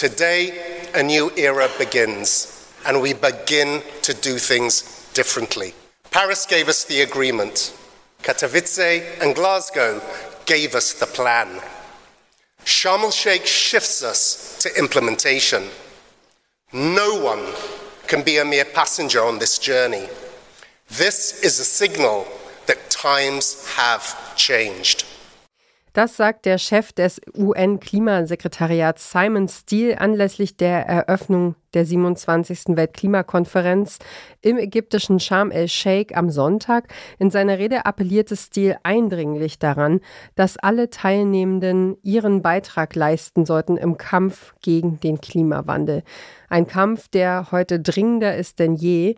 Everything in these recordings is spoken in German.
Today, a new era begins, and we begin to do things differently. Paris gave us the agreement. Katowice and Glasgow gave us the plan. Sharm el Sheikh shifts us to implementation. No one can be a mere passenger on this journey. This is a signal that times have changed. Das sagt der Chef des UN-Klimasekretariats Simon Steele anlässlich der Eröffnung der 27. Weltklimakonferenz im ägyptischen Sharm el-Sheikh am Sonntag. In seiner Rede appellierte Steele eindringlich daran, dass alle Teilnehmenden ihren Beitrag leisten sollten im Kampf gegen den Klimawandel. Ein Kampf, der heute dringender ist denn je.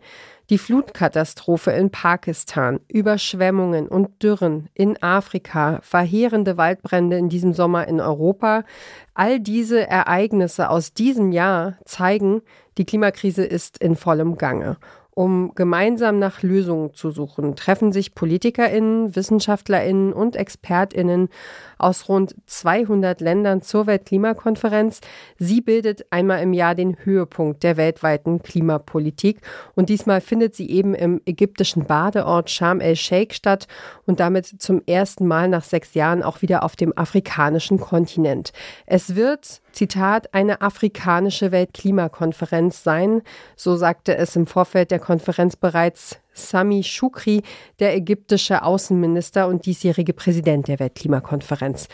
Die Flutkatastrophe in Pakistan, Überschwemmungen und Dürren in Afrika, verheerende Waldbrände in diesem Sommer in Europa, all diese Ereignisse aus diesem Jahr zeigen, die Klimakrise ist in vollem Gange. Um gemeinsam nach Lösungen zu suchen, treffen sich Politikerinnen, Wissenschaftlerinnen und Expertinnen aus rund 200 Ländern zur Weltklimakonferenz. Sie bildet einmal im Jahr den Höhepunkt der weltweiten Klimapolitik und diesmal findet sie eben im ägyptischen Badeort Sharm el-Sheikh statt und damit zum ersten Mal nach sechs Jahren auch wieder auf dem afrikanischen Kontinent. Es wird Zitat, eine afrikanische Weltklimakonferenz sein. So sagte es im Vorfeld der Konferenz bereits Sami Shukri, der ägyptische Außenminister und diesjährige Präsident der Weltklimakonferenz.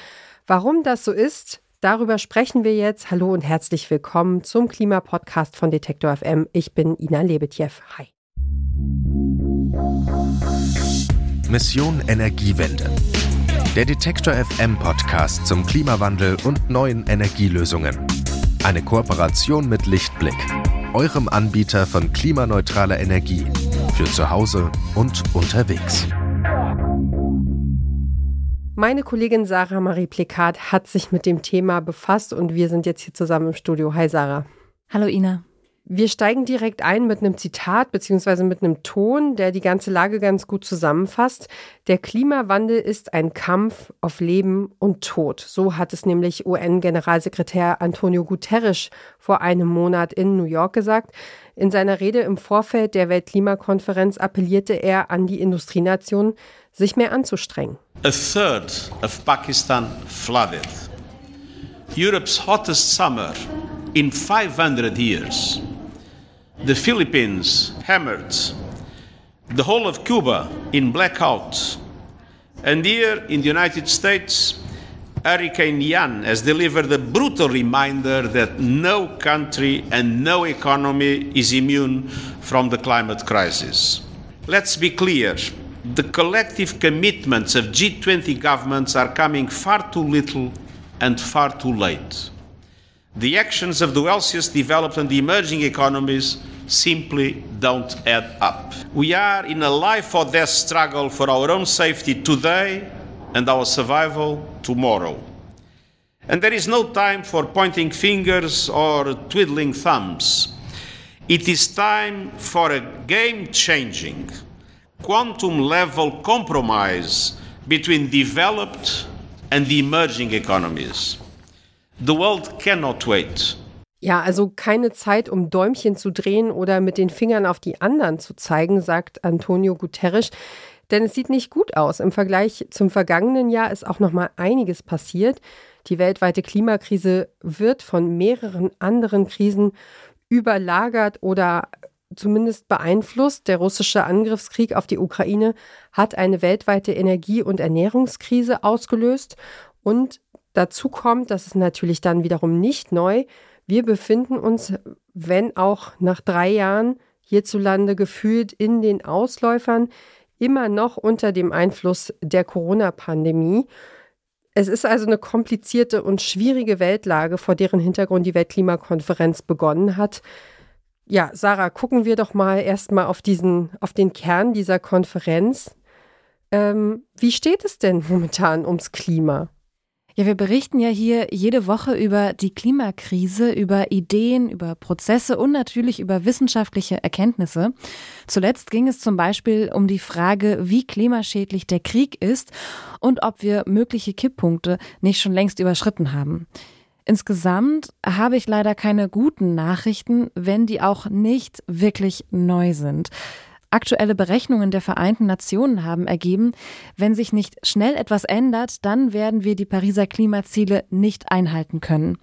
Warum das so ist, darüber sprechen wir jetzt. Hallo und herzlich willkommen zum Klimapodcast von Detektor FM. Ich bin Ina Lebetjew. Hi. Mission Energiewende. Der Detektor FM Podcast zum Klimawandel und neuen Energielösungen. Eine Kooperation mit Lichtblick, eurem Anbieter von klimaneutraler Energie für zu Hause und unterwegs. Meine Kollegin Sarah Marie Plikat hat sich mit dem Thema befasst und wir sind jetzt hier zusammen im Studio. Hi Sarah. Hallo Ina. Wir steigen direkt ein mit einem Zitat bzw. mit einem Ton, der die ganze Lage ganz gut zusammenfasst. Der Klimawandel ist ein Kampf auf Leben und Tod. So hat es nämlich UN-Generalsekretär Antonio Guterres vor einem Monat in New York gesagt. In seiner Rede im Vorfeld der Weltklimakonferenz appellierte er an die Industrienationen, sich mehr anzustrengen. A third of Pakistan flooded. Europe's hottest summer in 500 years. The Philippines hammered, the whole of Cuba in blackout, and here in the United States, Hurricane Ian has delivered a brutal reminder that no country and no economy is immune from the climate crisis. Let's be clear the collective commitments of G20 governments are coming far too little and far too late. The actions of the wealthiest developed and the emerging economies simply don't add up. We are in a life or death struggle for our own safety today and our survival tomorrow. And there is no time for pointing fingers or twiddling thumbs. It is time for a game changing, quantum level compromise between developed and emerging economies. The world cannot wait. Ja, also keine Zeit, um Däumchen zu drehen oder mit den Fingern auf die anderen zu zeigen, sagt Antonio Guterres. Denn es sieht nicht gut aus. Im Vergleich zum vergangenen Jahr ist auch noch mal einiges passiert. Die weltweite Klimakrise wird von mehreren anderen Krisen überlagert oder zumindest beeinflusst. Der russische Angriffskrieg auf die Ukraine hat eine weltweite Energie- und Ernährungskrise ausgelöst. Und dazu kommt, das ist natürlich dann wiederum nicht neu, wir befinden uns, wenn auch nach drei Jahren hierzulande gefühlt in den Ausläufern, immer noch unter dem Einfluss der Corona-Pandemie. Es ist also eine komplizierte und schwierige Weltlage, vor deren Hintergrund die Weltklimakonferenz begonnen hat. Ja, Sarah, gucken wir doch mal erstmal auf diesen, auf den Kern dieser Konferenz. Ähm, wie steht es denn momentan ums Klima? Ja, wir berichten ja hier jede Woche über die Klimakrise, über Ideen, über Prozesse und natürlich über wissenschaftliche Erkenntnisse. Zuletzt ging es zum Beispiel um die Frage, wie klimaschädlich der Krieg ist und ob wir mögliche Kipppunkte nicht schon längst überschritten haben. insgesamt habe ich leider keine guten Nachrichten, wenn die auch nicht wirklich neu sind. Aktuelle Berechnungen der Vereinten Nationen haben ergeben, wenn sich nicht schnell etwas ändert, dann werden wir die Pariser Klimaziele nicht einhalten können.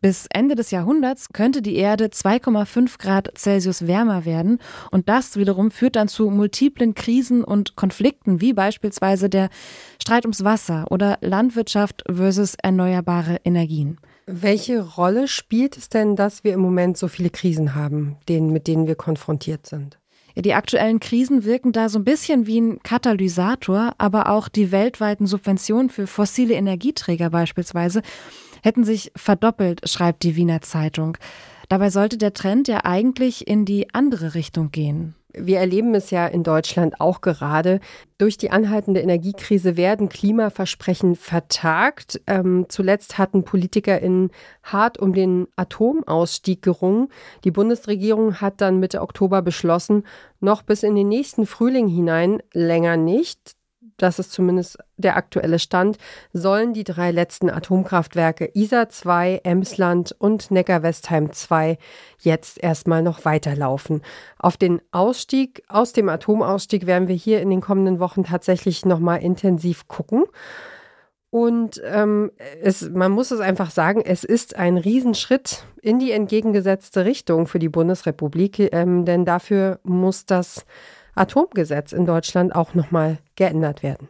Bis Ende des Jahrhunderts könnte die Erde 2,5 Grad Celsius wärmer werden und das wiederum führt dann zu multiplen Krisen und Konflikten, wie beispielsweise der Streit ums Wasser oder Landwirtschaft versus erneuerbare Energien. Welche Rolle spielt es denn, dass wir im Moment so viele Krisen haben, denen, mit denen wir konfrontiert sind? Ja, die aktuellen Krisen wirken da so ein bisschen wie ein Katalysator, aber auch die weltweiten Subventionen für fossile Energieträger beispielsweise hätten sich verdoppelt, schreibt die Wiener Zeitung. Dabei sollte der Trend ja eigentlich in die andere Richtung gehen. Wir erleben es ja in Deutschland auch gerade. Durch die anhaltende Energiekrise werden Klimaversprechen vertagt. Ähm, zuletzt hatten PolitikerInnen hart um den Atomausstieg gerungen. Die Bundesregierung hat dann Mitte Oktober beschlossen, noch bis in den nächsten Frühling hinein, länger nicht, das ist zumindest der aktuelle Stand, sollen die drei letzten Atomkraftwerke Isar 2, Emsland und Neckar-Westheim 2 jetzt erstmal noch weiterlaufen. Auf den Ausstieg, aus dem Atomausstieg werden wir hier in den kommenden Wochen tatsächlich nochmal intensiv gucken. Und ähm, es, man muss es einfach sagen, es ist ein Riesenschritt in die entgegengesetzte Richtung für die Bundesrepublik, ähm, denn dafür muss das Atomgesetz in Deutschland auch nochmal geändert werden.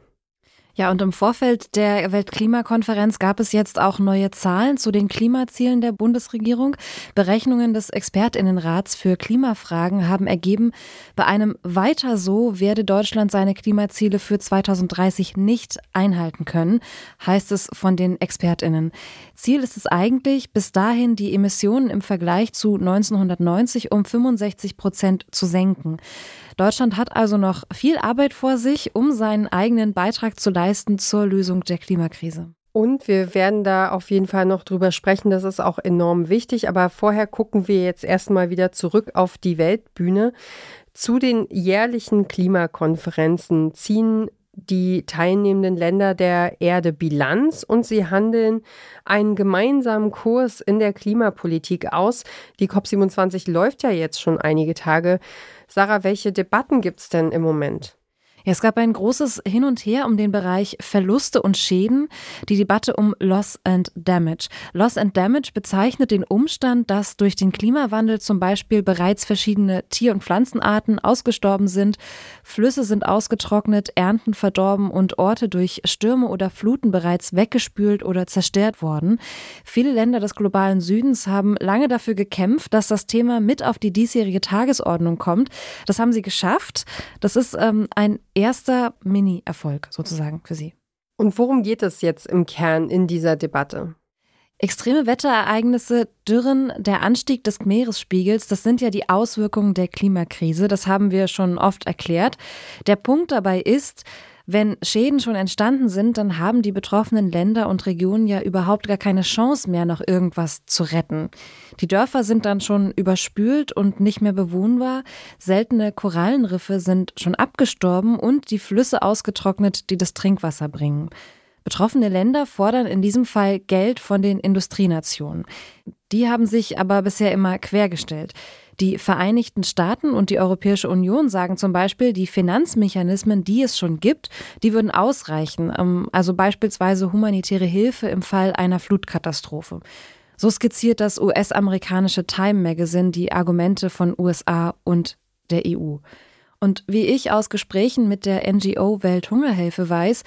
Ja, und im Vorfeld der Weltklimakonferenz gab es jetzt auch neue Zahlen zu den Klimazielen der Bundesregierung. Berechnungen des Expertinnenrats für Klimafragen haben ergeben, bei einem weiter so werde Deutschland seine Klimaziele für 2030 nicht einhalten können, heißt es von den Expertinnen. Ziel ist es eigentlich, bis dahin die Emissionen im Vergleich zu 1990 um 65 Prozent zu senken. Deutschland hat also noch viel Arbeit vor sich, um seinen eigenen Beitrag zu leisten zur Lösung der Klimakrise. Und wir werden da auf jeden Fall noch drüber sprechen. Das ist auch enorm wichtig. Aber vorher gucken wir jetzt erstmal wieder zurück auf die Weltbühne. Zu den jährlichen Klimakonferenzen ziehen die teilnehmenden Länder der Erde Bilanz und sie handeln einen gemeinsamen Kurs in der Klimapolitik aus. Die COP27 läuft ja jetzt schon einige Tage. Sarah, welche Debatten gibt es denn im Moment? Ja, es gab ein großes Hin und Her um den Bereich Verluste und Schäden, die Debatte um Loss and Damage. Loss and Damage bezeichnet den Umstand, dass durch den Klimawandel zum Beispiel bereits verschiedene Tier- und Pflanzenarten ausgestorben sind, Flüsse sind ausgetrocknet, Ernten verdorben und Orte durch Stürme oder Fluten bereits weggespült oder zerstört worden. Viele Länder des globalen Südens haben lange dafür gekämpft, dass das Thema mit auf die diesjährige Tagesordnung kommt. Das haben sie geschafft. Das ist ähm, ein erster Mini-Erfolg sozusagen für Sie. Und worum geht es jetzt im Kern in dieser Debatte? Extreme Wetterereignisse, Dürren, der Anstieg des Meeresspiegels, das sind ja die Auswirkungen der Klimakrise. Das haben wir schon oft erklärt. Der Punkt dabei ist, wenn Schäden schon entstanden sind, dann haben die betroffenen Länder und Regionen ja überhaupt gar keine Chance mehr, noch irgendwas zu retten. Die Dörfer sind dann schon überspült und nicht mehr bewohnbar, seltene Korallenriffe sind schon abgestorben und die Flüsse ausgetrocknet, die das Trinkwasser bringen. Betroffene Länder fordern in diesem Fall Geld von den Industrienationen. Die haben sich aber bisher immer quergestellt. Die Vereinigten Staaten und die Europäische Union sagen zum Beispiel, die Finanzmechanismen, die es schon gibt, die würden ausreichen, ähm, also beispielsweise humanitäre Hilfe im Fall einer Flutkatastrophe. So skizziert das US-amerikanische Time Magazine die Argumente von USA und der EU. Und wie ich aus Gesprächen mit der NGO Welthungerhilfe weiß,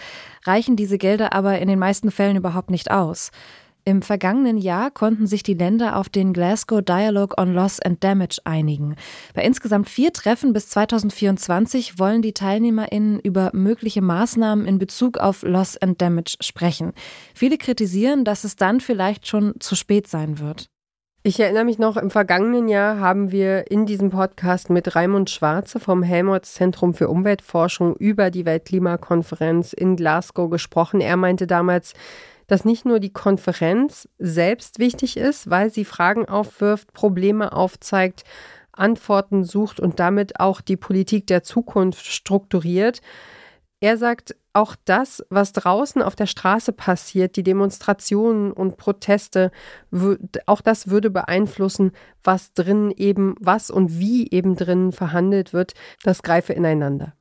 reichen diese Gelder aber in den meisten Fällen überhaupt nicht aus. Im vergangenen Jahr konnten sich die Länder auf den Glasgow Dialogue on Loss and Damage einigen. Bei insgesamt vier Treffen bis 2024 wollen die TeilnehmerInnen über mögliche Maßnahmen in Bezug auf Loss and Damage sprechen. Viele kritisieren, dass es dann vielleicht schon zu spät sein wird. Ich erinnere mich noch, im vergangenen Jahr haben wir in diesem Podcast mit Raimund Schwarze vom Helmholtz Zentrum für Umweltforschung über die Weltklimakonferenz in Glasgow gesprochen. Er meinte damals, dass nicht nur die Konferenz selbst wichtig ist, weil sie Fragen aufwirft, Probleme aufzeigt, Antworten sucht und damit auch die Politik der Zukunft strukturiert. Er sagt, auch das, was draußen auf der Straße passiert, die Demonstrationen und Proteste, auch das würde beeinflussen, was drin eben, was und wie eben drin verhandelt wird. Das greife ineinander.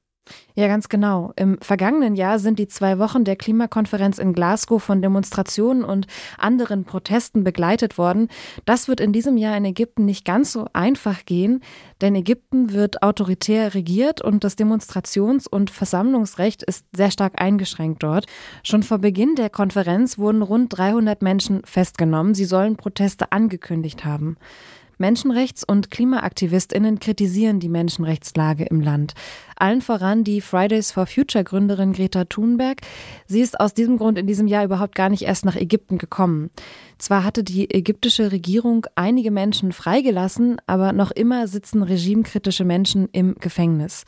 Ja, ganz genau. Im vergangenen Jahr sind die zwei Wochen der Klimakonferenz in Glasgow von Demonstrationen und anderen Protesten begleitet worden. Das wird in diesem Jahr in Ägypten nicht ganz so einfach gehen, denn Ägypten wird autoritär regiert und das Demonstrations- und Versammlungsrecht ist sehr stark eingeschränkt dort. Schon vor Beginn der Konferenz wurden rund 300 Menschen festgenommen. Sie sollen Proteste angekündigt haben. Menschenrechts- und Klimaaktivistinnen kritisieren die Menschenrechtslage im Land. Allen voran die Fridays for Future Gründerin Greta Thunberg. Sie ist aus diesem Grund in diesem Jahr überhaupt gar nicht erst nach Ägypten gekommen. Zwar hatte die ägyptische Regierung einige Menschen freigelassen, aber noch immer sitzen regimekritische Menschen im Gefängnis.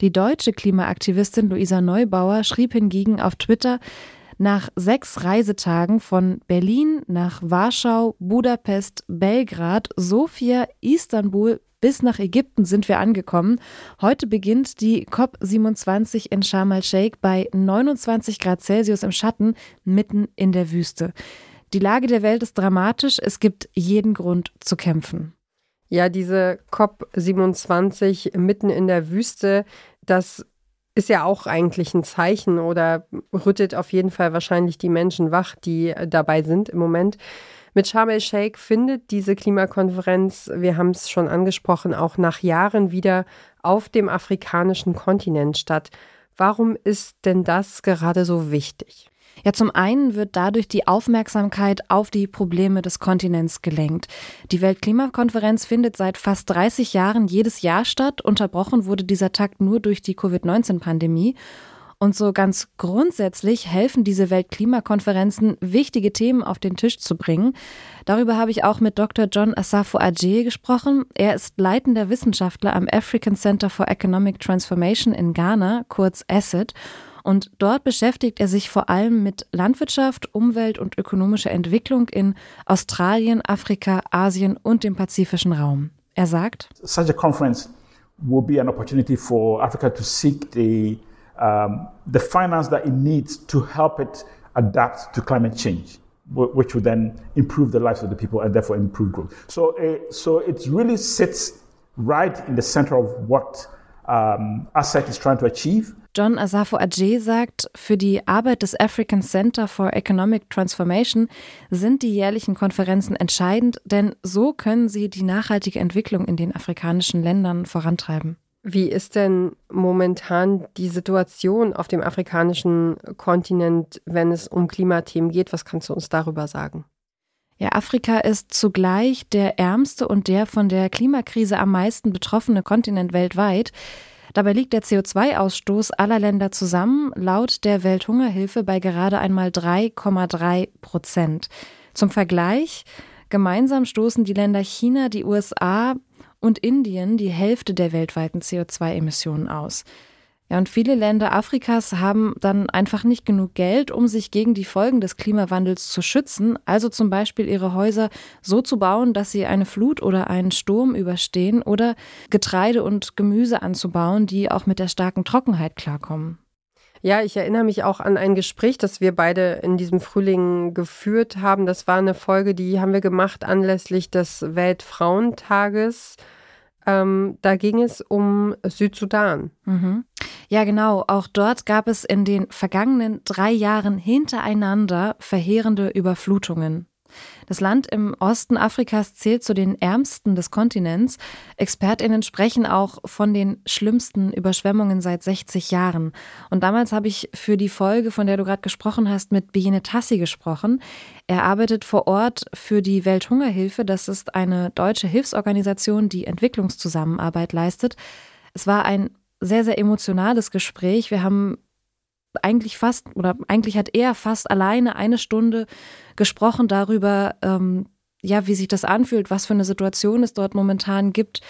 Die deutsche Klimaaktivistin Luisa Neubauer schrieb hingegen auf Twitter, nach sechs Reisetagen von Berlin nach Warschau, Budapest, Belgrad, Sofia, Istanbul bis nach Ägypten sind wir angekommen. Heute beginnt die COP27 in Sharm el-Sheikh bei 29 Grad Celsius im Schatten mitten in der Wüste. Die Lage der Welt ist dramatisch. Es gibt jeden Grund zu kämpfen. Ja, diese COP27 mitten in der Wüste, das ist ja auch eigentlich ein Zeichen oder rüttet auf jeden Fall wahrscheinlich die Menschen wach, die dabei sind im Moment. Mit Sharm el-Sheikh findet diese Klimakonferenz, wir haben es schon angesprochen, auch nach Jahren wieder auf dem afrikanischen Kontinent statt. Warum ist denn das gerade so wichtig? Ja, zum einen wird dadurch die Aufmerksamkeit auf die Probleme des Kontinents gelenkt. Die Weltklimakonferenz findet seit fast 30 Jahren jedes Jahr statt. Unterbrochen wurde dieser Takt nur durch die Covid-19-Pandemie. Und so ganz grundsätzlich helfen diese Weltklimakonferenzen, wichtige Themen auf den Tisch zu bringen. Darüber habe ich auch mit Dr. John Asafo Ajay gesprochen. Er ist leitender Wissenschaftler am African Center for Economic Transformation in Ghana, kurz ACID. Und dort beschäftigt er sich vor allem mit Landwirtschaft, Umwelt und ökonomischer Entwicklung in Australien, Afrika, Asien und dem pazifischen Raum. Er sagt, Such a conference will be an opportunity for Africa to seek the, um, the finance that it needs to help it adapt to climate change. Which would then improve the lives of the people and therefore improve growth. So, uh, so it really sits right in the center of what um, ASEC is trying to achieve. John Asafo Ajay sagt, für die Arbeit des African Center for Economic Transformation sind die jährlichen Konferenzen entscheidend, denn so können sie die nachhaltige Entwicklung in den afrikanischen Ländern vorantreiben. Wie ist denn momentan die Situation auf dem afrikanischen Kontinent, wenn es um Klimathemen geht? Was kannst du uns darüber sagen? Ja, Afrika ist zugleich der ärmste und der von der Klimakrise am meisten betroffene Kontinent weltweit. Dabei liegt der CO2-Ausstoß aller Länder zusammen laut der Welthungerhilfe bei gerade einmal 3,3 Prozent. Zum Vergleich, gemeinsam stoßen die Länder China, die USA und Indien die Hälfte der weltweiten CO2-Emissionen aus. Ja, und viele Länder Afrikas haben dann einfach nicht genug Geld, um sich gegen die Folgen des Klimawandels zu schützen, also zum Beispiel ihre Häuser so zu bauen, dass sie eine Flut oder einen Sturm überstehen oder Getreide und Gemüse anzubauen, die auch mit der starken Trockenheit klarkommen. Ja, ich erinnere mich auch an ein Gespräch, das wir beide in diesem Frühling geführt haben. Das war eine Folge, die haben wir gemacht anlässlich des Weltfrauentages. Ähm, da ging es um Südsudan. Mhm. Ja, genau. Auch dort gab es in den vergangenen drei Jahren hintereinander verheerende Überflutungen. Das Land im Osten Afrikas zählt zu den ärmsten des Kontinents. Expertinnen sprechen auch von den schlimmsten Überschwemmungen seit 60 Jahren. Und damals habe ich für die Folge, von der du gerade gesprochen hast, mit Biene Tassi gesprochen. Er arbeitet vor Ort für die Welthungerhilfe. Das ist eine deutsche Hilfsorganisation, die Entwicklungszusammenarbeit leistet. Es war ein sehr, sehr emotionales Gespräch. Wir haben eigentlich fast oder eigentlich hat er fast alleine eine Stunde gesprochen darüber, ähm, ja, wie sich das anfühlt, was für eine Situation es dort momentan gibt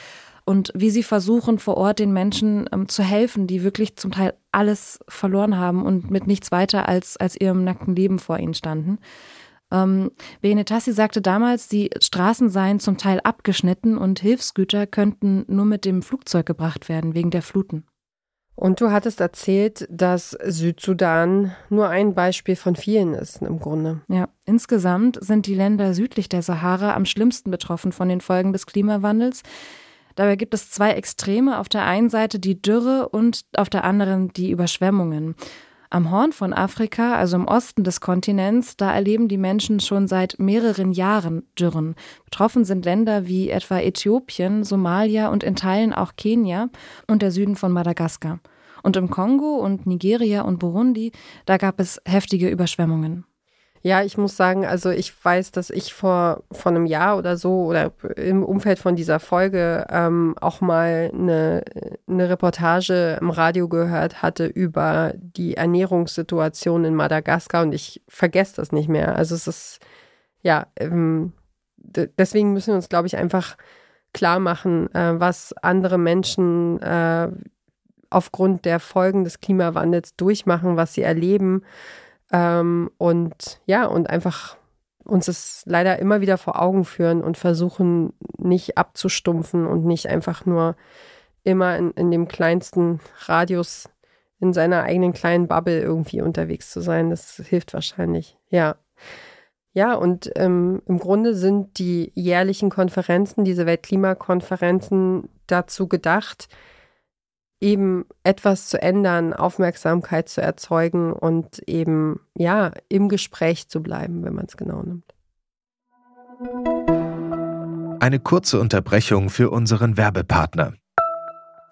und wie sie versuchen, vor Ort den Menschen ähm, zu helfen, die wirklich zum Teil alles verloren haben und mit nichts weiter als, als ihrem nackten Leben vor ihnen standen. Ähm, Benetassi sagte damals, die Straßen seien zum Teil abgeschnitten und Hilfsgüter könnten nur mit dem Flugzeug gebracht werden wegen der Fluten. Und du hattest erzählt, dass Südsudan nur ein Beispiel von vielen ist im Grunde. Ja, insgesamt sind die Länder südlich der Sahara am schlimmsten betroffen von den Folgen des Klimawandels. Dabei gibt es zwei Extreme, auf der einen Seite die Dürre und auf der anderen die Überschwemmungen. Am Horn von Afrika, also im Osten des Kontinents, da erleben die Menschen schon seit mehreren Jahren Dürren. Betroffen sind Länder wie etwa Äthiopien, Somalia und in Teilen auch Kenia und der Süden von Madagaskar. Und im Kongo und Nigeria und Burundi, da gab es heftige Überschwemmungen. Ja, ich muss sagen, also ich weiß, dass ich vor, vor einem Jahr oder so oder im Umfeld von dieser Folge ähm, auch mal eine, eine Reportage im Radio gehört hatte über die Ernährungssituation in Madagaskar und ich vergesse das nicht mehr. Also es ist, ja, ähm, deswegen müssen wir uns, glaube ich, einfach klar machen, äh, was andere Menschen äh, aufgrund der Folgen des Klimawandels durchmachen, was sie erleben. Ähm, und ja, und einfach uns es leider immer wieder vor Augen führen und versuchen, nicht abzustumpfen und nicht einfach nur immer in, in dem kleinsten Radius in seiner eigenen kleinen Bubble irgendwie unterwegs zu sein. Das hilft wahrscheinlich, ja. Ja, und ähm, im Grunde sind die jährlichen Konferenzen, diese Weltklimakonferenzen dazu gedacht, eben etwas zu ändern, Aufmerksamkeit zu erzeugen und eben ja im Gespräch zu bleiben, wenn man es genau nimmt. Eine kurze Unterbrechung für unseren Werbepartner.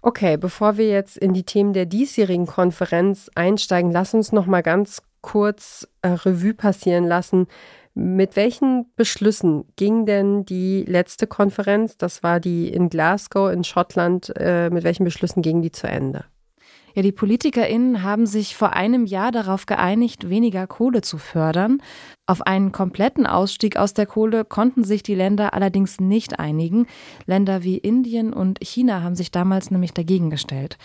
Okay, bevor wir jetzt in die Themen der diesjährigen Konferenz einsteigen, lass uns noch mal ganz kurz äh, Revue passieren lassen. Mit welchen Beschlüssen ging denn die letzte Konferenz? Das war die in Glasgow in Schottland. Äh, mit welchen Beschlüssen ging die zu Ende? Ja, die PolitikerInnen haben sich vor einem Jahr darauf geeinigt, weniger Kohle zu fördern. Auf einen kompletten Ausstieg aus der Kohle konnten sich die Länder allerdings nicht einigen. Länder wie Indien und China haben sich damals nämlich dagegen gestellt.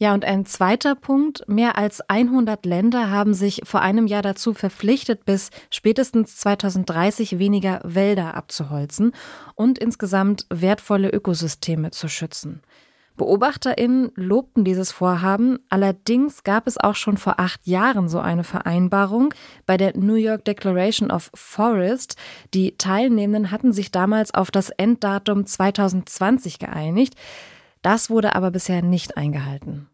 Ja, und ein zweiter Punkt. Mehr als 100 Länder haben sich vor einem Jahr dazu verpflichtet, bis spätestens 2030 weniger Wälder abzuholzen und insgesamt wertvolle Ökosysteme zu schützen. BeobachterInnen lobten dieses Vorhaben, allerdings gab es auch schon vor acht Jahren so eine Vereinbarung bei der New York Declaration of Forest. Die Teilnehmenden hatten sich damals auf das Enddatum 2020 geeinigt. Das wurde aber bisher nicht eingehalten.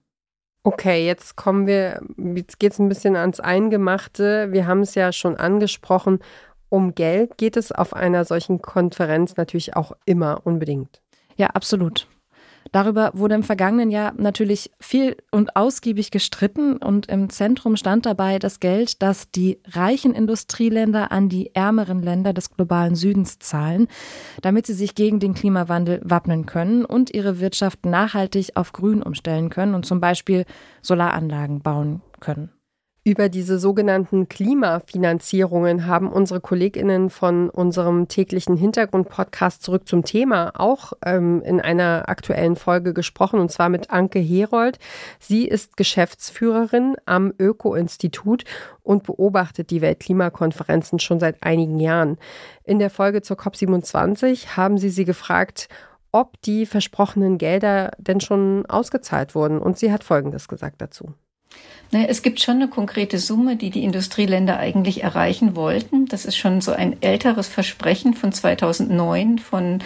Okay, jetzt kommen wir, jetzt geht es ein bisschen ans Eingemachte. Wir haben es ja schon angesprochen. Um Geld geht es auf einer solchen Konferenz natürlich auch immer unbedingt. Ja, absolut. Darüber wurde im vergangenen Jahr natürlich viel und ausgiebig gestritten und im Zentrum stand dabei das Geld, das die reichen Industrieländer an die ärmeren Länder des globalen Südens zahlen, damit sie sich gegen den Klimawandel wappnen können und ihre Wirtschaft nachhaltig auf Grün umstellen können und zum Beispiel Solaranlagen bauen können. Über diese sogenannten Klimafinanzierungen haben unsere Kolleginnen von unserem täglichen Hintergrund-Podcast zurück zum Thema auch ähm, in einer aktuellen Folge gesprochen, und zwar mit Anke Herold. Sie ist Geschäftsführerin am Öko-Institut und beobachtet die Weltklimakonferenzen schon seit einigen Jahren. In der Folge zur COP27 haben sie sie gefragt, ob die versprochenen Gelder denn schon ausgezahlt wurden. Und sie hat Folgendes gesagt dazu. Es gibt schon eine konkrete Summe, die die Industrieländer eigentlich erreichen wollten. Das ist schon so ein älteres Versprechen von 2009 von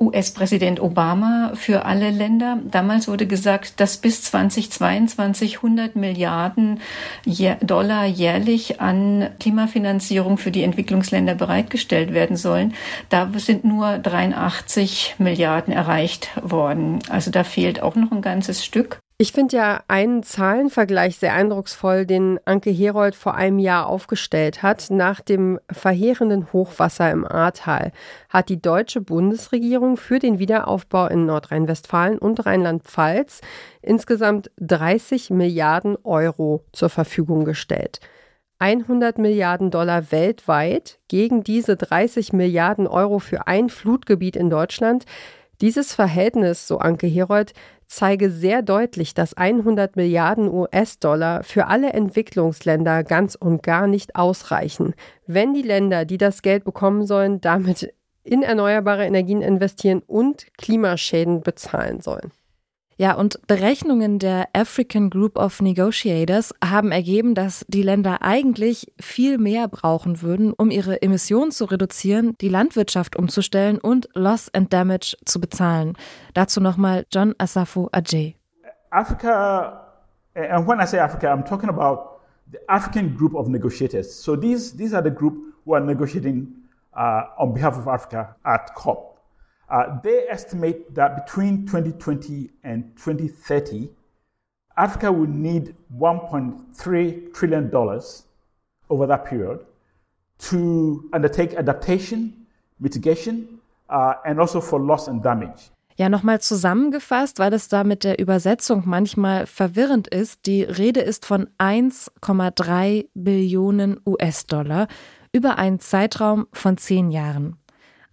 US-Präsident Obama für alle Länder. Damals wurde gesagt, dass bis 2022 100 Milliarden Dollar jährlich an Klimafinanzierung für die Entwicklungsländer bereitgestellt werden sollen. Da sind nur 83 Milliarden erreicht worden. Also da fehlt auch noch ein ganzes Stück. Ich finde ja einen Zahlenvergleich sehr eindrucksvoll, den Anke Herold vor einem Jahr aufgestellt hat. Nach dem verheerenden Hochwasser im Ahrtal hat die deutsche Bundesregierung für den Wiederaufbau in Nordrhein-Westfalen und Rheinland-Pfalz insgesamt 30 Milliarden Euro zur Verfügung gestellt. 100 Milliarden Dollar weltweit gegen diese 30 Milliarden Euro für ein Flutgebiet in Deutschland. Dieses Verhältnis, so Anke Herold, zeige sehr deutlich, dass 100 Milliarden US-Dollar für alle Entwicklungsländer ganz und gar nicht ausreichen. Wenn die Länder, die das Geld bekommen sollen, damit in erneuerbare Energien investieren und Klimaschäden bezahlen sollen. Ja, und Berechnungen der African Group of Negotiators haben ergeben, dass die Länder eigentlich viel mehr brauchen würden, um ihre Emissionen zu reduzieren, die Landwirtschaft umzustellen und Loss and Damage zu bezahlen. Dazu nochmal John Asafo Ajay. Africa, and when I say Africa, I'm talking about the African Group of Negotiators. So these, these are the group who are negotiating uh, on behalf of Africa at COP. Uh, they estimate that between 2020 and 2030, Africa will need $1.3 trillion over that period to undertake adaptation, mitigation, uh, and also for loss and damage. Ja, nochmal zusammengefasst, weil es da mit der Übersetzung manchmal verwirrend ist. Die Rede ist von 1,3 Billionen US-Dollar über einen Zeitraum von zehn Jahren.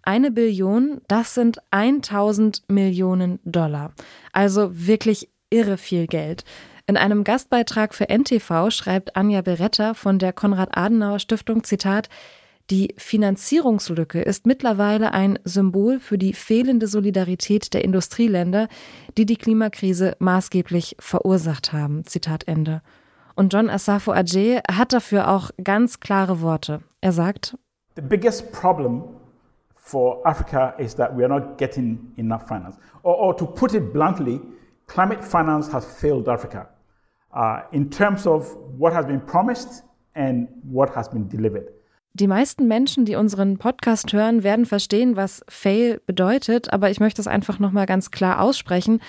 Eine Billion, das sind 1000 Millionen Dollar. Also wirklich irre viel Geld. In einem Gastbeitrag für NTV schreibt Anja Beretta von der Konrad-Adenauer-Stiftung, Zitat, die Finanzierungslücke ist mittlerweile ein Symbol für die fehlende Solidarität der Industrieländer, die die Klimakrise maßgeblich verursacht haben. Zitat Ende. Und John Asafo Ajay hat dafür auch ganz klare Worte. Er sagt: The biggest problem for Africa is that we are not getting enough finance. Or, or to put it bluntly, climate finance has failed Africa uh, in terms of what has been promised and what has been delivered. Die meisten Menschen, die unseren Podcast hören, werden verstehen, was Fail bedeutet, aber ich möchte es einfach nochmal ganz klar aussprechen.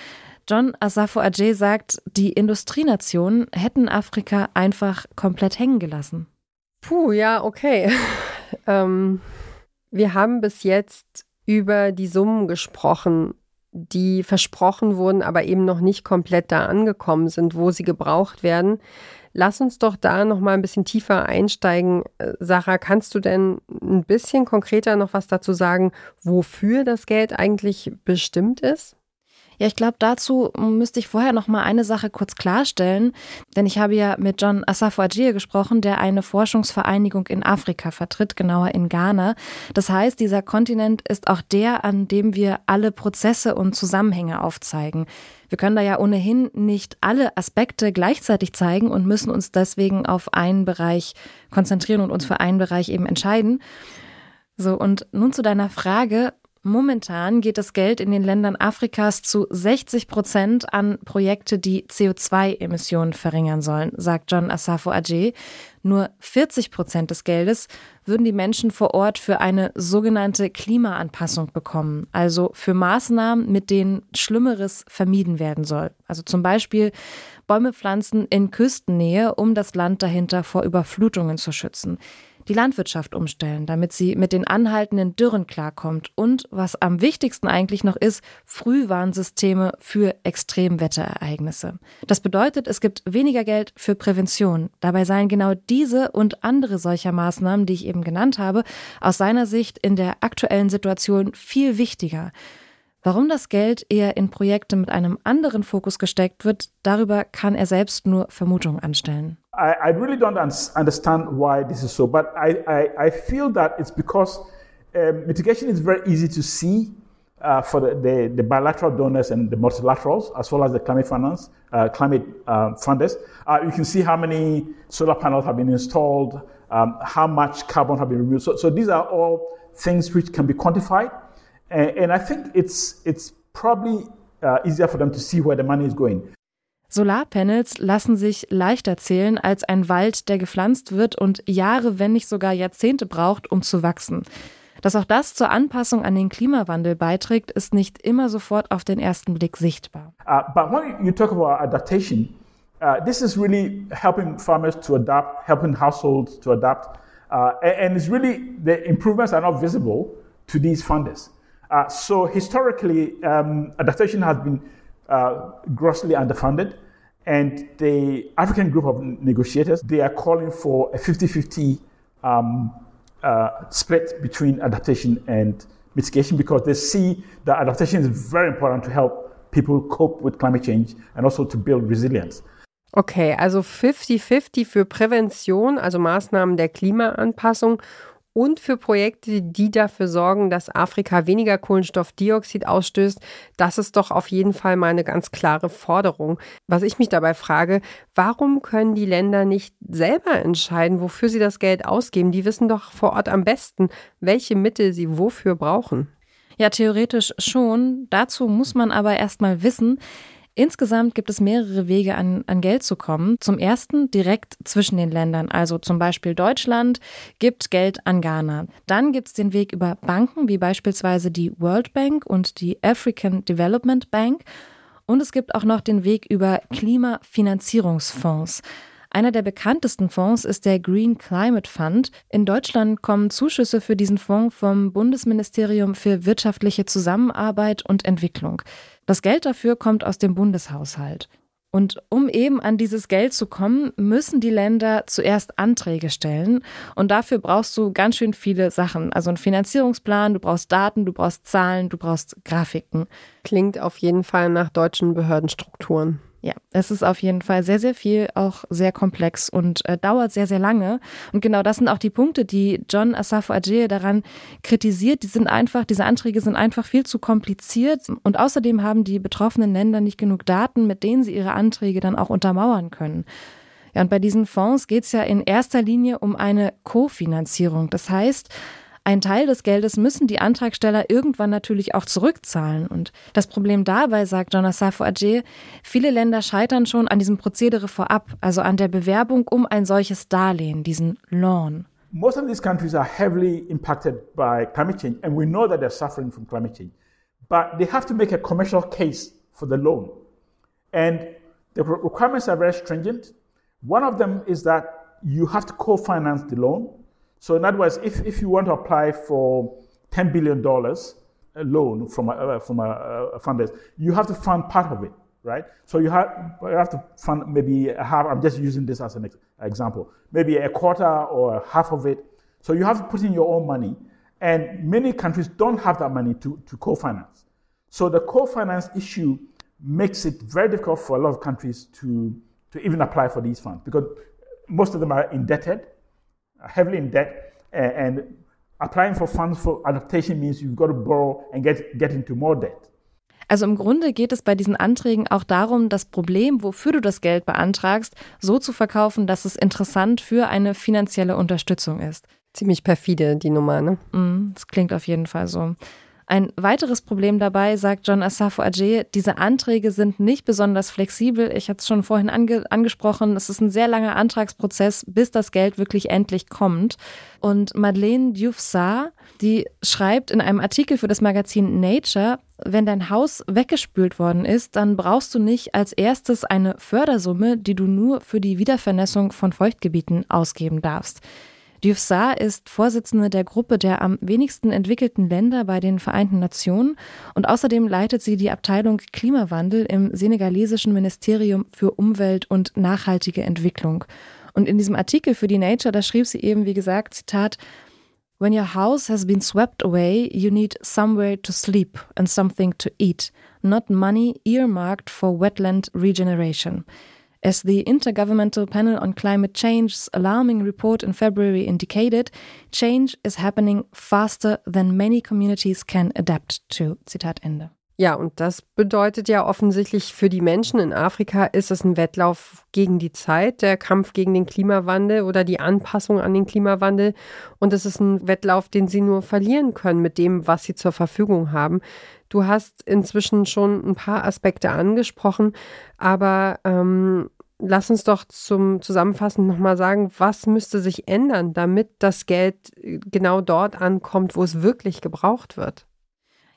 John Asafo Ajay sagt, die Industrienationen hätten Afrika einfach komplett hängen gelassen. Puh, ja, okay. ähm, wir haben bis jetzt über die Summen gesprochen, die versprochen wurden, aber eben noch nicht komplett da angekommen sind, wo sie gebraucht werden. Lass uns doch da noch mal ein bisschen tiefer einsteigen. Äh, Sarah, kannst du denn ein bisschen konkreter noch was dazu sagen, wofür das Geld eigentlich bestimmt ist? Ja, ich glaube, dazu müsste ich vorher noch mal eine Sache kurz klarstellen, denn ich habe ja mit John Asafo Ajie gesprochen, der eine Forschungsvereinigung in Afrika vertritt, genauer in Ghana. Das heißt, dieser Kontinent ist auch der, an dem wir alle Prozesse und Zusammenhänge aufzeigen. Wir können da ja ohnehin nicht alle Aspekte gleichzeitig zeigen und müssen uns deswegen auf einen Bereich konzentrieren und uns für einen Bereich eben entscheiden. So, und nun zu deiner Frage, Momentan geht das Geld in den Ländern Afrikas zu 60 Prozent an Projekte, die CO2-Emissionen verringern sollen, sagt John Asafo Ajay. Nur 40 Prozent des Geldes würden die Menschen vor Ort für eine sogenannte Klimaanpassung bekommen, also für Maßnahmen, mit denen Schlimmeres vermieden werden soll. Also zum Beispiel Bäume pflanzen in Küstennähe, um das Land dahinter vor Überflutungen zu schützen die Landwirtschaft umstellen, damit sie mit den anhaltenden Dürren klarkommt und, was am wichtigsten eigentlich noch ist, Frühwarnsysteme für Extremwetterereignisse. Das bedeutet, es gibt weniger Geld für Prävention. Dabei seien genau diese und andere solcher Maßnahmen, die ich eben genannt habe, aus seiner Sicht in der aktuellen Situation viel wichtiger. Warum das Geld eher in Projekte mit einem anderen Fokus gesteckt wird, darüber kann er selbst nur Vermutungen anstellen. I, I really don't understand why this is so, but I, I, I feel that it's because um, mitigation is very easy to see uh, for the, the, the, bilateral donors and the multilaterals, as well as the climate finance, uh, climate uh, funders. You can see how many solar panels have been installed, um, how much carbon have been removed. So, so these are all things which can be quantified. And, I think it's, it's probably uh, easier for them to see where the money is going. Solarpanels lassen sich leichter zählen als ein Wald, der gepflanzt wird und Jahre, wenn nicht sogar Jahrzehnte braucht, um zu wachsen. Dass auch das zur Anpassung an den Klimawandel beiträgt, ist nicht immer sofort auf den ersten Blick sichtbar. Uh, but when you talk about adaptation, uh, this is really helping farmers to adapt, helping households to adapt, uh, and, it's really the improvements are not visible to these funders. Uh, so historically, um, adaptation has been uh, grossly underfunded. And the African group of negotiators, they are calling for a 50-50 um, uh, split between adaptation and mitigation because they see that adaptation is very important to help people cope with climate change and also to build resilience. Okay, also 50-50 für Prävention, also Maßnahmen der Klimaanpassung und für Projekte, die dafür sorgen, dass Afrika weniger Kohlenstoffdioxid ausstößt, das ist doch auf jeden Fall mal eine ganz klare Forderung. Was ich mich dabei frage, warum können die Länder nicht selber entscheiden, wofür sie das Geld ausgeben? Die wissen doch vor Ort am besten, welche Mittel sie wofür brauchen. Ja, theoretisch schon. Dazu muss man aber erst mal wissen, Insgesamt gibt es mehrere Wege, an, an Geld zu kommen. Zum ersten direkt zwischen den Ländern. Also zum Beispiel Deutschland gibt Geld an Ghana. Dann gibt es den Weg über Banken, wie beispielsweise die World Bank und die African Development Bank. Und es gibt auch noch den Weg über Klimafinanzierungsfonds. Einer der bekanntesten Fonds ist der Green Climate Fund. In Deutschland kommen Zuschüsse für diesen Fonds vom Bundesministerium für wirtschaftliche Zusammenarbeit und Entwicklung. Das Geld dafür kommt aus dem Bundeshaushalt. Und um eben an dieses Geld zu kommen, müssen die Länder zuerst Anträge stellen. Und dafür brauchst du ganz schön viele Sachen. Also einen Finanzierungsplan, du brauchst Daten, du brauchst Zahlen, du brauchst Grafiken. Klingt auf jeden Fall nach deutschen Behördenstrukturen. Ja, es ist auf jeden Fall sehr, sehr viel, auch sehr komplex und äh, dauert sehr, sehr lange. Und genau das sind auch die Punkte, die John Asafo Adjei daran kritisiert. Die sind einfach, diese Anträge sind einfach viel zu kompliziert. Und außerdem haben die betroffenen Länder nicht genug Daten, mit denen sie ihre Anträge dann auch untermauern können. Ja, und bei diesen Fonds geht es ja in erster Linie um eine Kofinanzierung. Das heißt, ein Teil des Geldes müssen die Antragsteller irgendwann natürlich auch zurückzahlen. Und das Problem dabei, sagt Jonas Safo Adje, viele Länder scheitern schon an diesem Prozedere vorab, also an der Bewerbung um ein solches Darlehen, diesen Loan. Most of these countries are heavily impacted by climate change, and we know that they're suffering from climate change. But they have to make a commercial case for the loan. And the requirements are very stringent. One of them is that you have to co finance the loan. So, in other words, if, if you want to apply for $10 billion loan from a, uh, from a, a funders, you have to fund part of it, right? So you have, you have to fund maybe half, I'm just using this as an example, maybe a quarter or half of it. So you have to put in your own money. And many countries don't have that money to, to co finance. So the co finance issue makes it very difficult for a lot of countries to, to even apply for these funds because most of them are indebted heavily in debt, and applying for funds for adaptation means you've got to borrow and get, get into more debt. Also im Grunde geht es bei diesen Anträgen auch darum, das Problem, wofür du das Geld beantragst, so zu verkaufen, dass es interessant für eine finanzielle Unterstützung ist. Ziemlich perfide, die Nummer, ne? Mm, das klingt auf jeden Fall so. Ein weiteres Problem dabei, sagt John Asafo Ajay, diese Anträge sind nicht besonders flexibel. Ich hatte es schon vorhin ange angesprochen, es ist ein sehr langer Antragsprozess, bis das Geld wirklich endlich kommt. Und Madeleine Diouf die schreibt in einem Artikel für das Magazin Nature, wenn dein Haus weggespült worden ist, dann brauchst du nicht als erstes eine Fördersumme, die du nur für die Wiedervernässung von Feuchtgebieten ausgeben darfst. Diouf ist Vorsitzende der Gruppe der am wenigsten entwickelten Länder bei den Vereinten Nationen und außerdem leitet sie die Abteilung Klimawandel im senegalesischen Ministerium für Umwelt und nachhaltige Entwicklung. Und in diesem Artikel für die Nature, da schrieb sie eben, wie gesagt, Zitat, When your house has been swept away, you need somewhere to sleep and something to eat, not money earmarked for wetland regeneration. As the Intergovernmental Panel on Climate Change's alarming report in February indicated, change is happening faster than many communities can adapt to. Zitat Ende. Ja, und das bedeutet ja offensichtlich für die Menschen in Afrika ist es ein Wettlauf gegen die Zeit, der Kampf gegen den Klimawandel oder die Anpassung an den Klimawandel. Und es ist ein Wettlauf, den sie nur verlieren können mit dem, was sie zur Verfügung haben. Du hast inzwischen schon ein paar Aspekte angesprochen, aber ähm, lass uns doch zum Zusammenfassen nochmal sagen, was müsste sich ändern, damit das Geld genau dort ankommt, wo es wirklich gebraucht wird?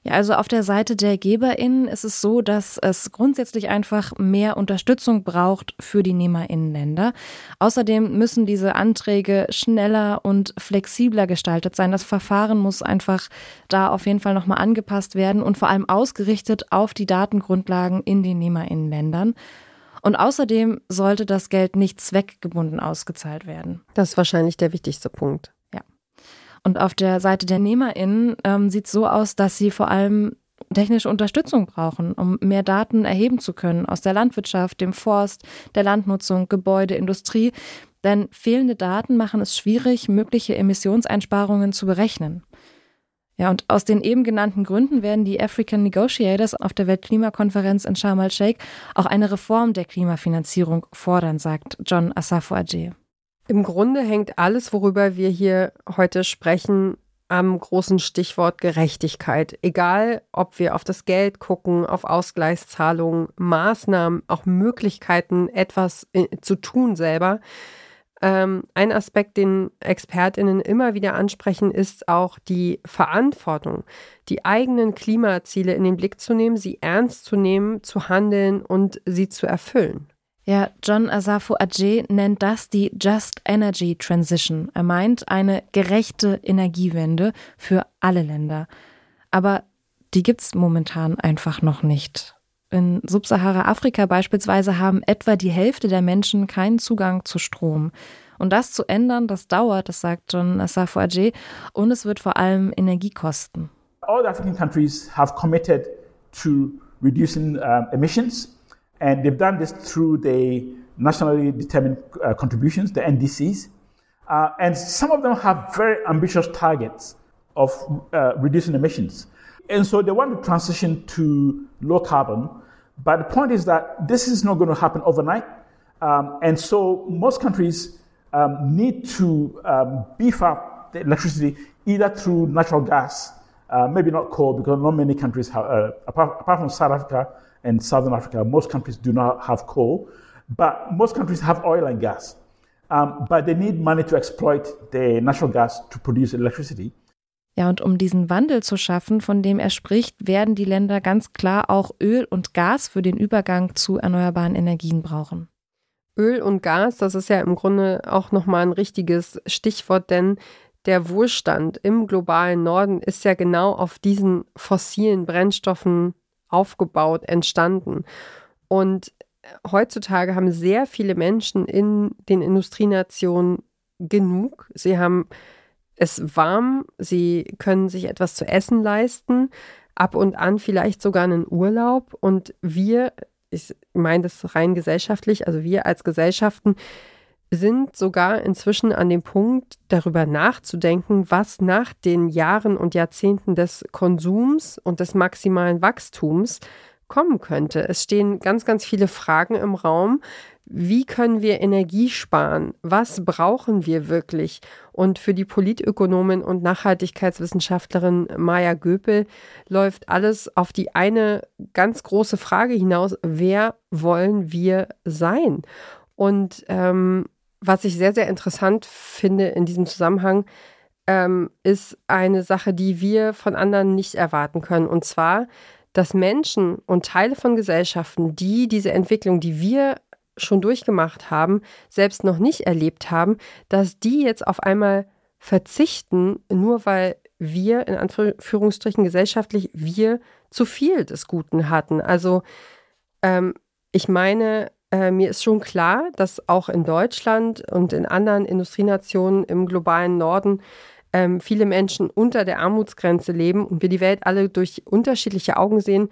Ja, also auf der Seite der GeberInnen ist es so, dass es grundsätzlich einfach mehr Unterstützung braucht für die NehmerInnenländer. Außerdem müssen diese Anträge schneller und flexibler gestaltet sein. Das Verfahren muss einfach da auf jeden Fall nochmal angepasst werden und vor allem ausgerichtet auf die Datengrundlagen in den NehmerInnenländern. Und außerdem sollte das Geld nicht zweckgebunden ausgezahlt werden. Das ist wahrscheinlich der wichtigste Punkt. Und auf der Seite der NehmerInnen ähm, sieht es so aus, dass sie vor allem technische Unterstützung brauchen, um mehr Daten erheben zu können aus der Landwirtschaft, dem Forst, der Landnutzung, Gebäude, Industrie. Denn fehlende Daten machen es schwierig, mögliche Emissionseinsparungen zu berechnen. Ja, und aus den eben genannten Gründen werden die African Negotiators auf der Weltklimakonferenz in Sharm el-Sheikh auch eine Reform der Klimafinanzierung fordern, sagt John Asafo Ajay. Im Grunde hängt alles, worüber wir hier heute sprechen, am großen Stichwort Gerechtigkeit. Egal, ob wir auf das Geld gucken, auf Ausgleichszahlungen, Maßnahmen, auch Möglichkeiten, etwas äh, zu tun selber. Ähm, ein Aspekt, den Expertinnen immer wieder ansprechen, ist auch die Verantwortung, die eigenen Klimaziele in den Blick zu nehmen, sie ernst zu nehmen, zu handeln und sie zu erfüllen. Ja, John Asafo Ajay nennt das die Just Energy Transition. Er meint eine gerechte Energiewende für alle Länder. Aber die gibt es momentan einfach noch nicht. In Subsahara-Afrika beispielsweise haben etwa die Hälfte der Menschen keinen Zugang zu Strom. Und das zu ändern, das dauert, das sagt John Asafo Ajay, und es wird vor allem Energie kosten. All African countries have committed to reducing uh, emissions. And they've done this through the nationally determined uh, contributions, the NDCs. Uh, and some of them have very ambitious targets of uh, reducing emissions. And so they want to transition to low carbon. But the point is that this is not going to happen overnight. Um, and so most countries um, need to um, beef up the electricity either through natural gas, uh, maybe not coal, because not many countries have, uh, apart, apart from South Africa, and Southern Africa, most countries do not have coal, but most countries have oil and gas. Um, but they need money to exploit the natural gas to produce electricity. Ja, und um diesen Wandel zu schaffen, von dem er spricht, werden die Länder ganz klar auch Öl und Gas für den Übergang zu erneuerbaren Energien brauchen. Öl und Gas, das ist ja im Grunde auch nochmal ein richtiges Stichwort, denn der Wohlstand im globalen Norden ist ja genau auf diesen fossilen Brennstoffen aufgebaut, entstanden. Und heutzutage haben sehr viele Menschen in den Industrienationen genug. Sie haben es warm, sie können sich etwas zu essen leisten, ab und an vielleicht sogar einen Urlaub. Und wir, ich meine das rein gesellschaftlich, also wir als Gesellschaften, sind sogar inzwischen an dem Punkt, darüber nachzudenken, was nach den Jahren und Jahrzehnten des Konsums und des maximalen Wachstums kommen könnte. Es stehen ganz, ganz viele Fragen im Raum. Wie können wir Energie sparen? Was brauchen wir wirklich? Und für die Politökonomin und Nachhaltigkeitswissenschaftlerin Maya Göpel läuft alles auf die eine ganz große Frage hinaus. Wer wollen wir sein? Und ähm, was ich sehr, sehr interessant finde in diesem Zusammenhang, ähm, ist eine Sache, die wir von anderen nicht erwarten können. Und zwar, dass Menschen und Teile von Gesellschaften, die diese Entwicklung, die wir schon durchgemacht haben, selbst noch nicht erlebt haben, dass die jetzt auf einmal verzichten, nur weil wir in Anführungsstrichen gesellschaftlich wir zu viel des Guten hatten. Also ähm, ich meine, äh, mir ist schon klar, dass auch in Deutschland und in anderen Industrienationen im globalen Norden ähm, viele Menschen unter der Armutsgrenze leben und wir die Welt alle durch unterschiedliche Augen sehen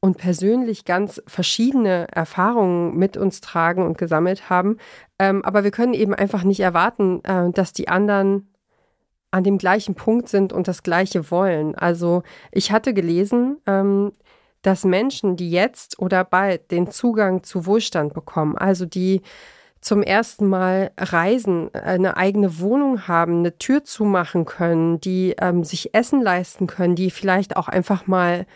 und persönlich ganz verschiedene Erfahrungen mit uns tragen und gesammelt haben. Ähm, aber wir können eben einfach nicht erwarten, äh, dass die anderen an dem gleichen Punkt sind und das Gleiche wollen. Also ich hatte gelesen, ähm, dass Menschen, die jetzt oder bald den Zugang zu Wohlstand bekommen, also die zum ersten Mal reisen, eine eigene Wohnung haben, eine Tür zumachen können, die ähm, sich Essen leisten können, die vielleicht auch einfach mal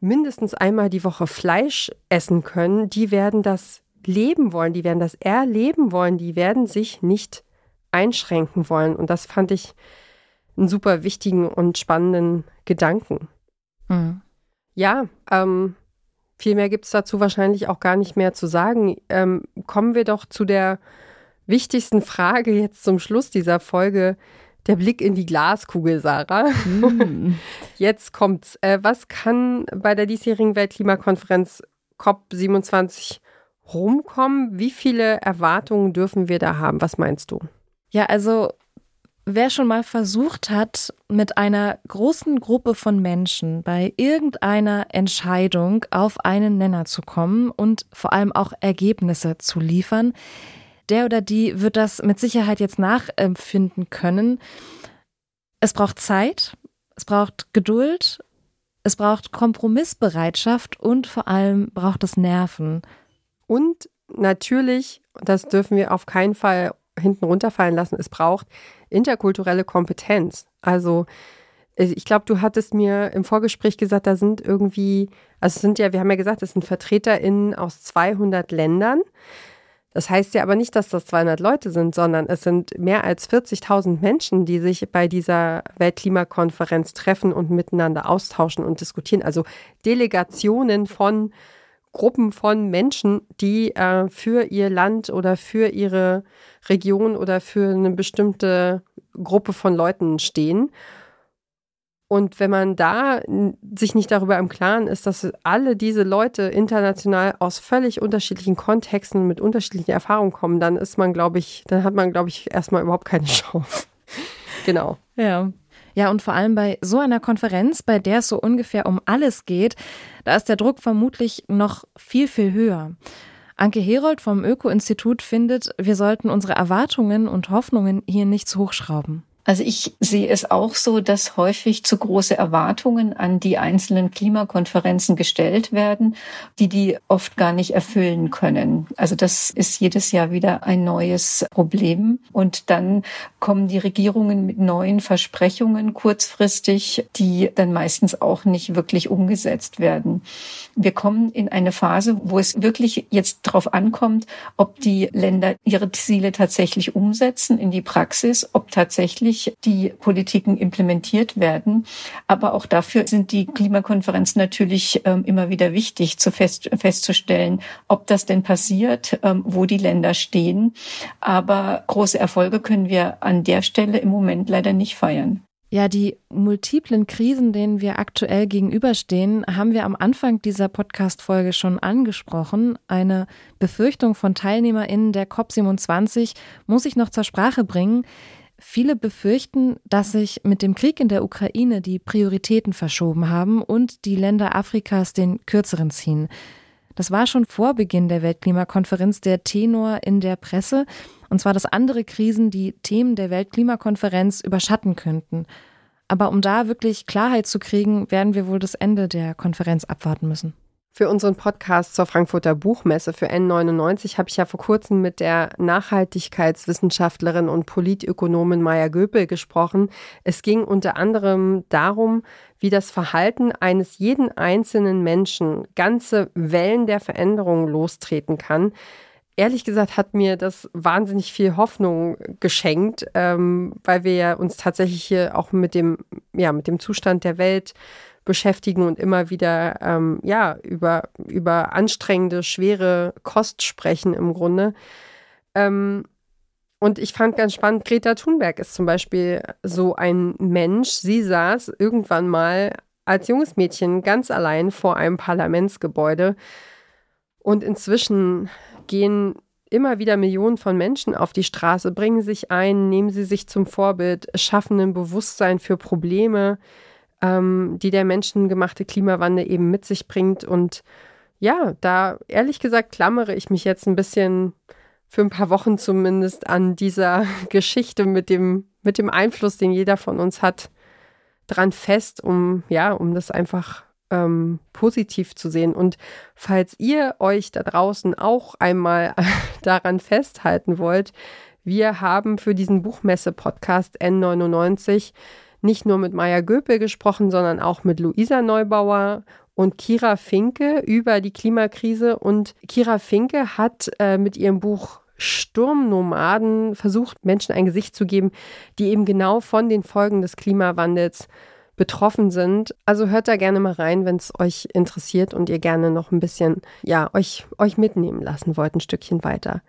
mindestens einmal die Woche Fleisch essen können, die werden das leben wollen, die werden das erleben wollen, die werden sich nicht einschränken wollen. Und das fand ich einen super wichtigen und spannenden Gedanken. Mhm. Ja, ähm, viel mehr gibt es dazu wahrscheinlich auch gar nicht mehr zu sagen. Ähm, kommen wir doch zu der wichtigsten Frage jetzt zum Schluss dieser Folge. Der Blick in die Glaskugel, Sarah. Mm. Jetzt kommt's. Äh, was kann bei der diesjährigen Weltklimakonferenz COP27 rumkommen? Wie viele Erwartungen dürfen wir da haben? Was meinst du? Ja, also Wer schon mal versucht hat, mit einer großen Gruppe von Menschen bei irgendeiner Entscheidung auf einen Nenner zu kommen und vor allem auch Ergebnisse zu liefern, der oder die wird das mit Sicherheit jetzt nachempfinden können. Es braucht Zeit, es braucht Geduld, es braucht Kompromissbereitschaft und vor allem braucht es Nerven. Und natürlich, das dürfen wir auf keinen Fall hinten runterfallen lassen, es braucht interkulturelle Kompetenz. Also ich glaube, du hattest mir im Vorgespräch gesagt, da sind irgendwie, also es sind ja, wir haben ja gesagt, es sind VertreterInnen aus 200 Ländern. Das heißt ja aber nicht, dass das 200 Leute sind, sondern es sind mehr als 40.000 Menschen, die sich bei dieser Weltklimakonferenz treffen und miteinander austauschen und diskutieren. Also Delegationen von Gruppen von Menschen, die äh, für ihr Land oder für ihre Region oder für eine bestimmte Gruppe von Leuten stehen. Und wenn man da sich nicht darüber im Klaren ist, dass alle diese Leute international aus völlig unterschiedlichen Kontexten mit unterschiedlichen Erfahrungen kommen, dann ist man, glaube ich, dann hat man, glaube ich, erstmal überhaupt keine Chance. genau. Ja. Ja, und vor allem bei so einer Konferenz, bei der es so ungefähr um alles geht, da ist der Druck vermutlich noch viel, viel höher. Anke Herold vom Öko-Institut findet, wir sollten unsere Erwartungen und Hoffnungen hier nicht zu hochschrauben. Also ich sehe es auch so, dass häufig zu große Erwartungen an die einzelnen Klimakonferenzen gestellt werden, die die oft gar nicht erfüllen können. Also das ist jedes Jahr wieder ein neues Problem. Und dann kommen die Regierungen mit neuen Versprechungen kurzfristig, die dann meistens auch nicht wirklich umgesetzt werden. Wir kommen in eine Phase, wo es wirklich jetzt darauf ankommt, ob die Länder ihre Ziele tatsächlich umsetzen in die Praxis, ob tatsächlich wirklich die Politiken implementiert werden. Aber auch dafür sind die Klimakonferenzen natürlich ähm, immer wieder wichtig, zu fest, festzustellen, ob das denn passiert, ähm, wo die Länder stehen. Aber große Erfolge können wir an der Stelle im Moment leider nicht feiern. Ja, die multiplen Krisen, denen wir aktuell gegenüberstehen, haben wir am Anfang dieser Podcast-Folge schon angesprochen. Eine Befürchtung von TeilnehmerInnen der COP27 muss ich noch zur Sprache bringen. Viele befürchten, dass sich mit dem Krieg in der Ukraine die Prioritäten verschoben haben und die Länder Afrikas den kürzeren ziehen. Das war schon vor Beginn der Weltklimakonferenz der Tenor in der Presse, und zwar, dass andere Krisen die Themen der Weltklimakonferenz überschatten könnten. Aber um da wirklich Klarheit zu kriegen, werden wir wohl das Ende der Konferenz abwarten müssen. Für unseren Podcast zur Frankfurter Buchmesse für N99 habe ich ja vor kurzem mit der Nachhaltigkeitswissenschaftlerin und Politökonomin Maya Göpel gesprochen. Es ging unter anderem darum, wie das Verhalten eines jeden einzelnen Menschen ganze Wellen der Veränderungen lostreten kann. Ehrlich gesagt hat mir das wahnsinnig viel Hoffnung geschenkt, ähm, weil wir ja uns tatsächlich hier auch mit dem, ja, mit dem Zustand der Welt beschäftigen und immer wieder ähm, ja, über, über anstrengende, schwere Kost sprechen im Grunde. Ähm, und ich fand ganz spannend, Greta Thunberg ist zum Beispiel so ein Mensch. Sie saß irgendwann mal als junges Mädchen ganz allein vor einem Parlamentsgebäude. Und inzwischen gehen immer wieder Millionen von Menschen auf die Straße, bringen sich ein, nehmen sie sich zum Vorbild, schaffen ein Bewusstsein für Probleme, ähm, die der menschengemachte Klimawandel eben mit sich bringt. Und ja, da ehrlich gesagt klammere ich mich jetzt ein bisschen für ein paar Wochen zumindest an dieser Geschichte mit dem, mit dem Einfluss, den jeder von uns hat, dran fest, um ja, um das einfach ähm, positiv zu sehen. Und falls ihr euch da draußen auch einmal daran festhalten wollt, wir haben für diesen Buchmesse-Podcast N99 nicht nur mit Maya Göpel gesprochen, sondern auch mit Luisa Neubauer und Kira Finke über die Klimakrise. Und Kira Finke hat äh, mit ihrem Buch Sturmnomaden versucht, Menschen ein Gesicht zu geben, die eben genau von den Folgen des Klimawandels betroffen sind. Also hört da gerne mal rein, wenn es euch interessiert und ihr gerne noch ein bisschen, ja, euch, euch mitnehmen lassen wollt, ein Stückchen weiter.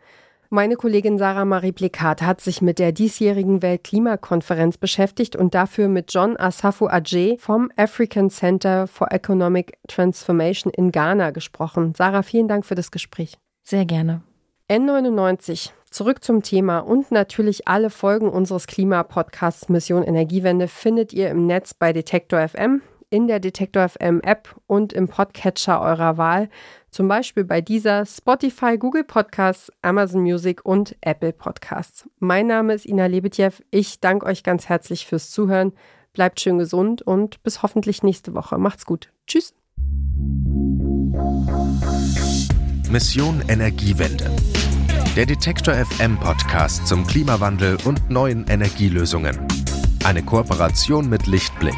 Meine Kollegin Sarah Marie Plikat hat sich mit der diesjährigen Weltklimakonferenz beschäftigt und dafür mit John Asafu Ajay vom African Center for Economic Transformation in Ghana gesprochen. Sarah, vielen Dank für das Gespräch. Sehr gerne. N99, zurück zum Thema und natürlich alle Folgen unseres Klimapodcasts Mission Energiewende findet ihr im Netz bei Detektor FM, in der Detektor FM App und im Podcatcher eurer Wahl, zum Beispiel bei dieser Spotify, Google Podcasts, Amazon Music und Apple Podcasts. Mein Name ist Ina Lebetjew. Ich danke euch ganz herzlich fürs Zuhören. Bleibt schön gesund und bis hoffentlich nächste Woche. Macht's gut. Tschüss. Mission Energiewende. Der Detektor FM Podcast zum Klimawandel und neuen Energielösungen. Eine Kooperation mit Lichtblick